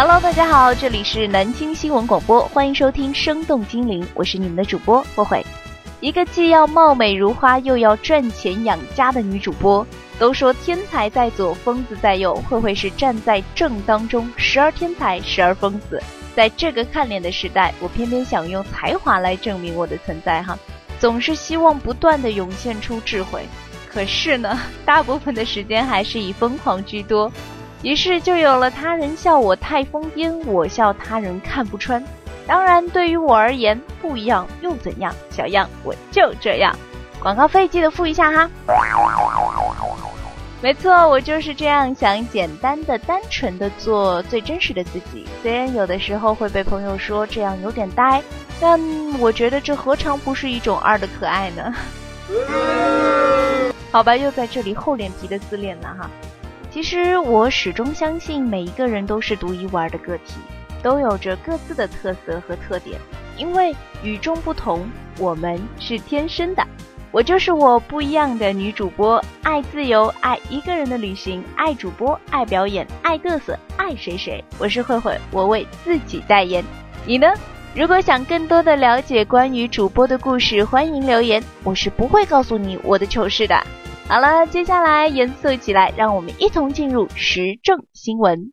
Hello，大家好，这里是南京新闻广播，欢迎收听《生动精灵》，我是你们的主播慧慧。一个既要貌美如花，又要赚钱养家的女主播。都说天才在左，疯子在右，慧慧是站在正当中，时而天才，时而疯子。在这个看脸的时代，我偏偏想用才华来证明我的存在哈，总是希望不断的涌现出智慧。可是呢，大部分的时间还是以疯狂居多。于是就有了他人笑我太疯癫，我笑他人看不穿。当然，对于我而言，不一样又怎样？小样，我就这样。广告费记得付一下哈。没错，我就是这样想简单的、单纯的做最真实的自己。虽然有的时候会被朋友说这样有点呆，但我觉得这何尝不是一种二的可爱呢？好吧，又在这里厚脸皮的自恋了哈。其实我始终相信，每一个人都是独一无二的个体，都有着各自的特色和特点。因为与众不同，我们是天生的。我就是我不一样的女主播，爱自由，爱一个人的旅行，爱主播，爱表演，爱嘚瑟，爱谁谁。我是慧慧，我为自己代言。你呢？如果想更多的了解关于主播的故事，欢迎留言。我是不会告诉你我的糗事的。好了，接下来严肃起来，让我们一同进入时政新闻。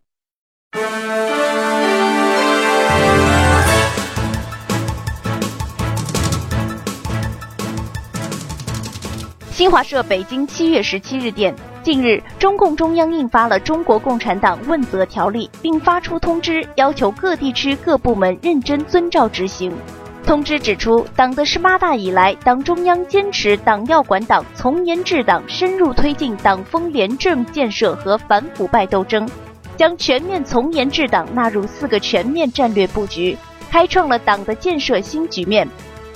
新华社北京七月十七日电，近日，中共中央印发了《中国共产党问责条例》，并发出通知，要求各地区各部门认真遵照执行。通知指出，党的十八大以来，党中央坚持党要管党、从严治党，深入推进党风廉政建设和反腐败斗争，将全面从严治党纳入四个全面战略布局，开创了党的建设新局面。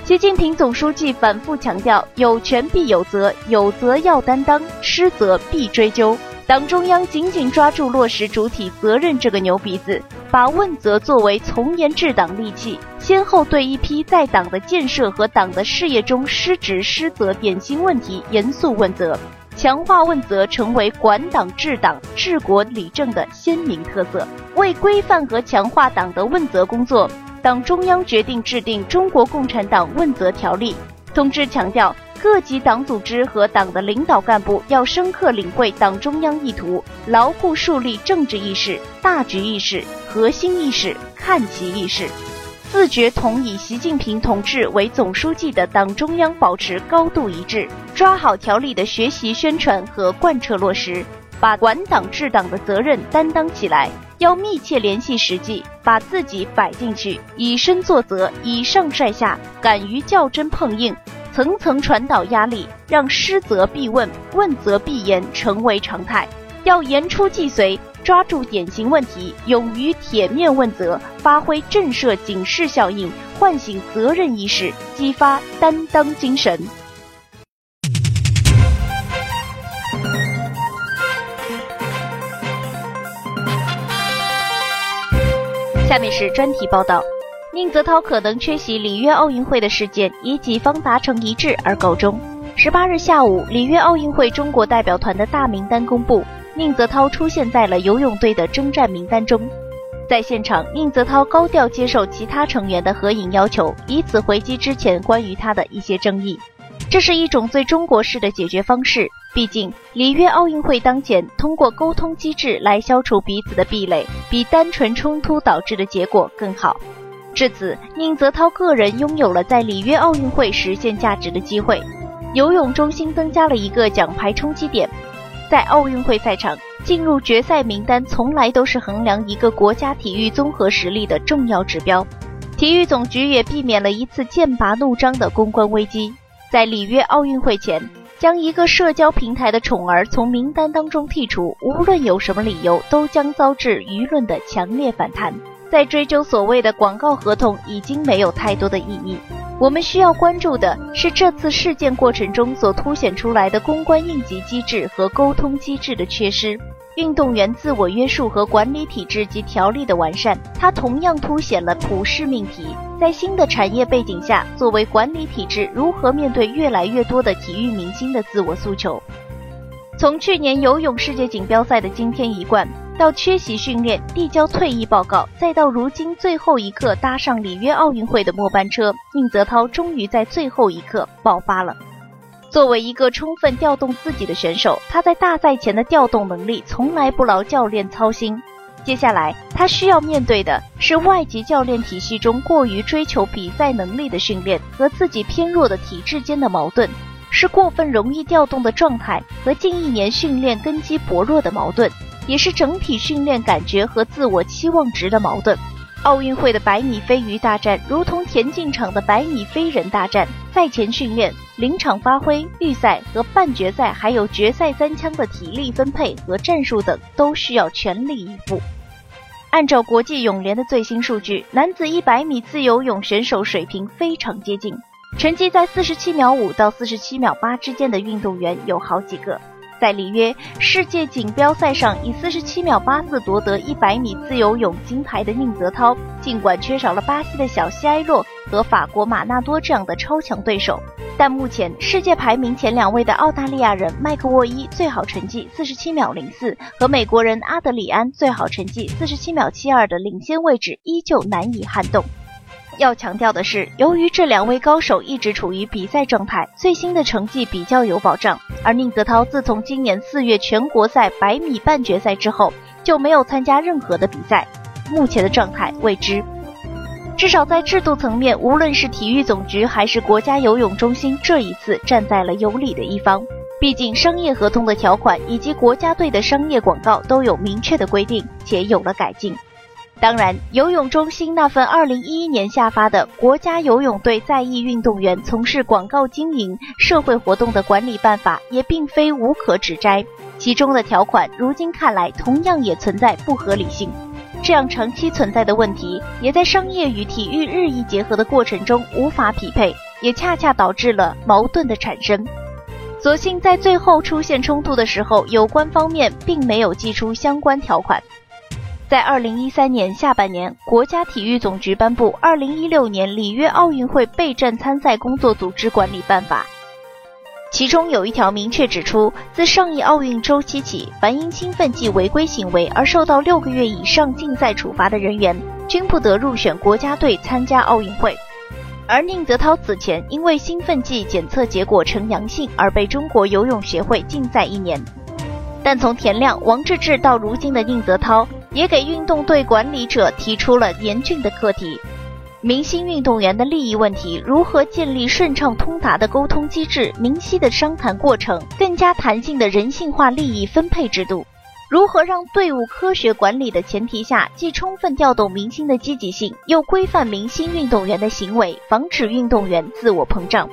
习近平总书记反复强调，有权必有责，有责要担当，失责必追究。党中央紧紧抓住落实主体责任这个牛鼻子，把问责作为从严治党利器，先后对一批在党的建设和党的事业中失职失责典型问题严肃问责，强化问责成为管党治党治国理政的鲜明特色。为规范和强化党的问责工作，党中央决定制定《中国共产党问责条例》。通知强调。各级党组织和党的领导干部要深刻领会党中央意图，牢固树立政治意识、大局意识、核心意识、看齐意识，自觉同以习近平同志为总书记的党中央保持高度一致，抓好条例的学习宣传和贯彻落实，把管党治党的责任担当起来。要密切联系实际，把自己摆进去，以身作则，以上率下，敢于较真碰硬。层层传导压力，让失责必问、问责必严成为常态。要言出计随，抓住典型问题，勇于铁面问责，发挥震慑警示效应，唤醒责任意识，激发担当精神。下面是专题报道。宁泽涛可能缺席里约奥运会的事件，以己方达成一致而告终。十八日下午，里约奥运会中国代表团的大名单公布，宁泽涛出现在了游泳队的征战名单中。在现场，宁泽涛高调接受其他成员的合影要求，以此回击之前关于他的一些争议。这是一种最中国式的解决方式，毕竟里约奥运会当前，通过沟通机制来消除彼此的壁垒，比单纯冲突导致的结果更好。至此，宁泽涛个人拥有了在里约奥运会实现价值的机会。游泳中心增加了一个奖牌冲击点，在奥运会赛场进入决赛名单从来都是衡量一个国家体育综合实力的重要指标。体育总局也避免了一次剑拔弩张的公关危机。在里约奥运会前，将一个社交平台的宠儿从名单当中剔除，无论有什么理由，都将遭致舆论的强烈反弹。在追究所谓的广告合同已经没有太多的意义。我们需要关注的是这次事件过程中所凸显出来的公关应急机制和沟通机制的缺失，运动员自我约束和管理体制及条例的完善。它同样凸显了普世命题：在新的产业背景下，作为管理体制，如何面对越来越多的体育明星的自我诉求？从去年游泳世界锦标赛的惊天一冠。到缺席训练、递交退役报告，再到如今最后一刻搭上里约奥运会的末班车，宁泽涛终于在最后一刻爆发了。作为一个充分调动自己的选手，他在大赛前的调动能力从来不劳教练操心。接下来，他需要面对的是外籍教练体系中过于追求比赛能力的训练和自己偏弱的体质间的矛盾，是过分容易调动的状态和近一年训练根基薄弱的矛盾，也是整体训练感觉和自我期望值的矛盾。奥运会的百米飞鱼大战，如同田径场的百米飞人大战。赛前训练、临场发挥、预赛和半决赛，还有决赛三枪的体力分配和战术等，都需要全力以赴。按照国际泳联的最新数据，男子一百米自由泳选手水平非常接近，成绩在四十七秒五到四十七秒八之间的运动员有好几个。在里约世界锦标赛上，以四十七秒八四夺得一百米自由泳金牌的宁泽涛，尽管缺少了巴西的小西埃洛和法国马纳多这样的超强对手，但目前世界排名前两位的澳大利亚人麦克沃伊最好成绩四十七秒零四和美国人阿德里安最好成绩四十七秒七二的领先位置依旧难以撼动。要强调的是，由于这两位高手一直处于比赛状态，最新的成绩比较有保障。而宁泽涛自从今年四月全国赛百米半决赛之后，就没有参加任何的比赛，目前的状态未知。至少在制度层面，无论是体育总局还是国家游泳中心，这一次站在了有理的一方。毕竟，商业合同的条款以及国家队的商业广告都有明确的规定，且有了改进。当然，游泳中心那份二零一一年下发的《国家游泳队在役运动员从事广告经营、社会活动的管理办法》也并非无可指摘，其中的条款如今看来同样也存在不合理性。这样长期存在的问题，也在商业与体育日益结合的过程中无法匹配，也恰恰导致了矛盾的产生。所幸在最后出现冲突的时候，有关方面并没有寄出相关条款。在二零一三年下半年，国家体育总局颁布《二零一六年里约奥运会备战参赛工作组织管理办法》，其中有一条明确指出，自上一奥运周期起，凡因兴奋剂违规行为而受到六个月以上禁赛处罚的人员，均不得入选国家队参加奥运会。而宁泽涛此前因为兴奋剂检测结果呈阳性而被中国游泳协会禁赛一年。但从田亮、王治郅到如今的宁泽涛。也给运动队管理者提出了严峻的课题：明星运动员的利益问题，如何建立顺畅通达的沟通机制、明晰的商谈过程、更加弹性的人性化利益分配制度？如何让队伍科学管理的前提下，既充分调动明星的积极性，又规范明星运动员的行为，防止运动员自我膨胀？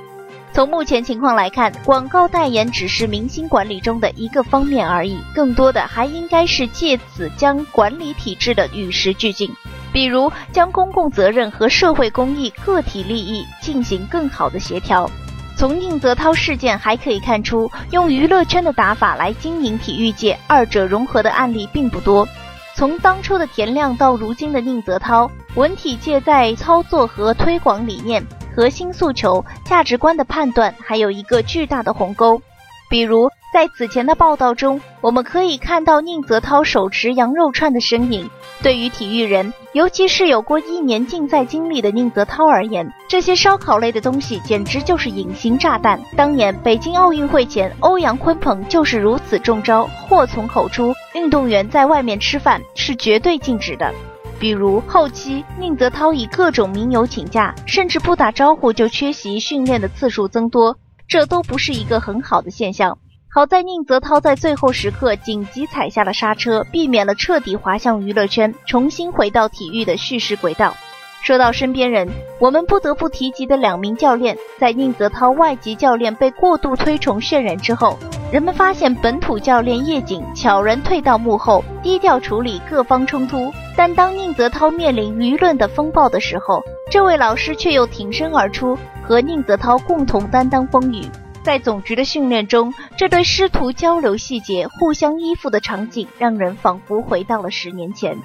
从目前情况来看，广告代言只是明星管理中的一个方面而已，更多的还应该是借此将管理体制的与时俱进，比如将公共责任和社会公益、个体利益进行更好的协调。从宁泽涛事件还可以看出，用娱乐圈的打法来经营体育界，二者融合的案例并不多。从当初的田亮到如今的宁泽涛，文体界在操作和推广理念。核心诉求、价值观的判断还有一个巨大的鸿沟，比如在此前的报道中，我们可以看到宁泽涛手持羊肉串的身影。对于体育人，尤其是有过一年竞赛经历的宁泽涛而言，这些烧烤类的东西简直就是隐形炸弹。当年北京奥运会前，欧阳鲲鹏就是如此中招，祸从口出，运动员在外面吃饭是绝对禁止的。比如后期宁泽涛以各种名由请假，甚至不打招呼就缺席训练的次数增多，这都不是一个很好的现象。好在宁泽涛在最后时刻紧急踩下了刹车，避免了彻底滑向娱乐圈，重新回到体育的叙事轨道。说到身边人，我们不得不提及的两名教练，在宁泽涛外籍教练被过度推崇渲染之后，人们发现本土教练叶瑾悄然退到幕后，低调处理各方冲突。但当宁泽涛面临舆论的风暴的时候，这位老师却又挺身而出，和宁泽涛共同担当风雨。在总局的训练中，这对师徒交流细节、互相依附的场景，让人仿佛回到了十年前。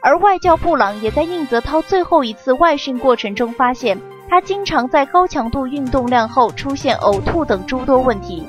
而外教布朗也在宁泽涛最后一次外训过程中发现，他经常在高强度运动量后出现呕吐等诸多问题。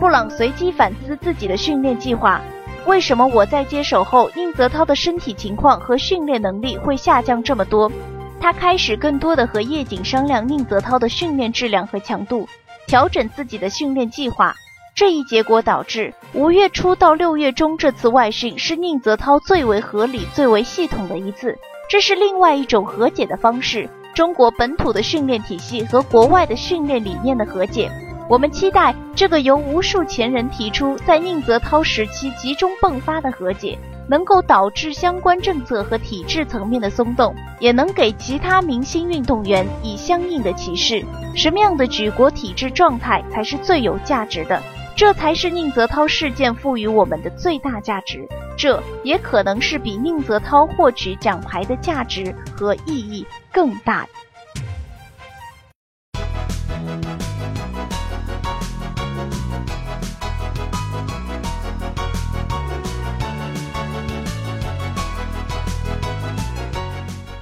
布朗随机反思自己的训练计划，为什么我在接手后，宁泽涛的身体情况和训练能力会下降这么多？他开始更多的和叶瑾商量宁泽涛的训练质量和强度，调整自己的训练计划。这一结果导致五月初到六月中这次外训是宁泽涛最为合理、最为系统的一次。这是另外一种和解的方式，中国本土的训练体系和国外的训练理念的和解。我们期待这个由无数前人提出，在宁泽涛时期集中迸发的和解，能够导致相关政策和体制层面的松动，也能给其他明星运动员以相应的启示：什么样的举国体制状态才是最有价值的？这才是宁泽涛事件赋予我们的最大价值。这也可能是比宁泽涛获取奖牌的价值和意义更大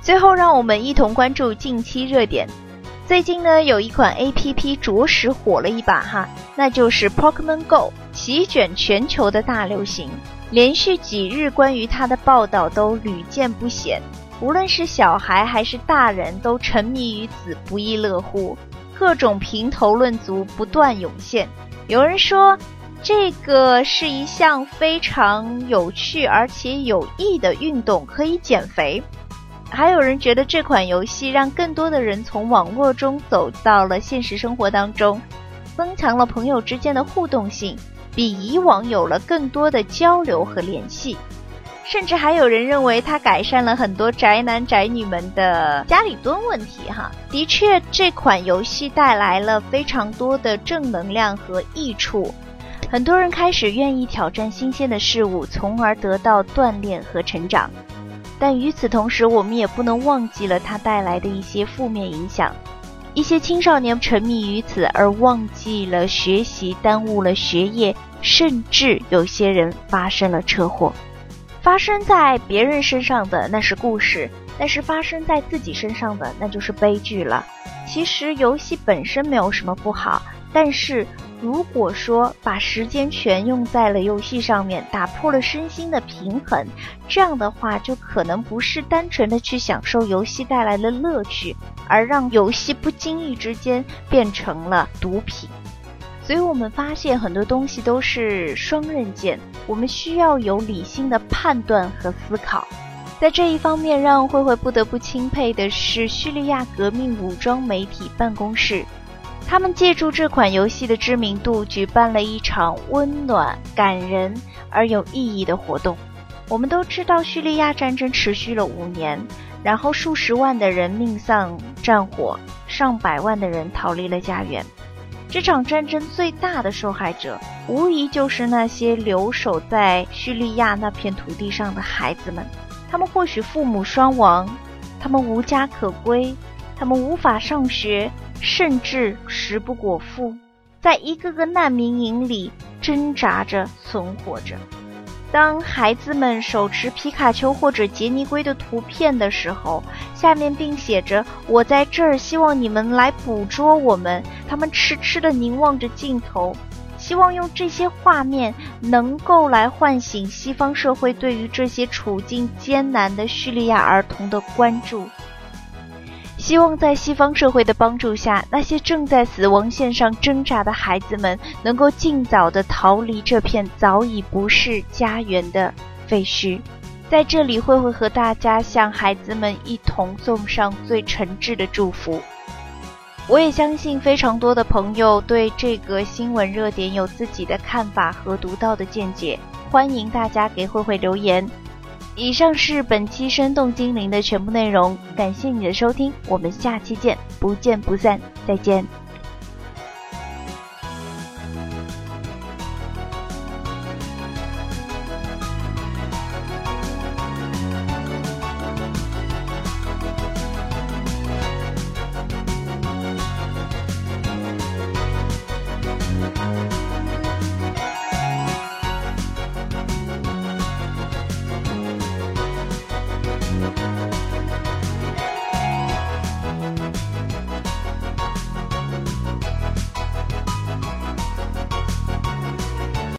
最后，让我们一同关注近期热点。最近呢，有一款 A P P 着实火了一把哈，那就是 Pokemon Go，席卷全球的大流行。连续几日关于它的报道都屡见不鲜，无论是小孩还是大人，都沉迷于此，不亦乐乎。各种评头论足不断涌现。有人说，这个是一项非常有趣而且有益的运动，可以减肥。还有人觉得这款游戏让更多的人从网络中走到了现实生活当中，增强了朋友之间的互动性，比以往有了更多的交流和联系。甚至还有人认为它改善了很多宅男宅女们的家里蹲问题。哈，的确，这款游戏带来了非常多的正能量和益处，很多人开始愿意挑战新鲜的事物，从而得到锻炼和成长。但与此同时，我们也不能忘记了它带来的一些负面影响。一些青少年沉迷于此而忘记了学习，耽误了学业，甚至有些人发生了车祸。发生在别人身上的那是故事，但是发生在自己身上的那就是悲剧了。其实游戏本身没有什么不好，但是。如果说把时间全用在了游戏上面，打破了身心的平衡，这样的话就可能不是单纯的去享受游戏带来的乐趣，而让游戏不经意之间变成了毒品。所以我们发现很多东西都是双刃剑，我们需要有理性的判断和思考。在这一方面，让慧慧不得不钦佩的是叙利亚革命武装媒体办公室。他们借助这款游戏的知名度，举办了一场温暖、感人而有意义的活动。我们都知道，叙利亚战争持续了五年，然后数十万的人命丧战火，上百万的人逃离了家园。这场战争最大的受害者，无疑就是那些留守在叙利亚那片土地上的孩子们。他们或许父母双亡，他们无家可归，他们无法上学。甚至食不果腹，在一个个难民营里挣扎着存活着。当孩子们手持皮卡丘或者杰尼龟的图片的时候，下面并写着“我在这儿，希望你们来捕捉我们。”他们痴痴地凝望着镜头，希望用这些画面能够来唤醒西方社会对于这些处境艰难的叙利亚儿童的关注。希望在西方社会的帮助下，那些正在死亡线上挣扎的孩子们能够尽早的逃离这片早已不是家园的废墟。在这里，慧慧和大家向孩子们一同送上最诚挚的祝福。我也相信，非常多的朋友对这个新闻热点有自己的看法和独到的见解，欢迎大家给慧慧留言。以上是本期生动精灵的全部内容，感谢你的收听，我们下期见，不见不散，再见。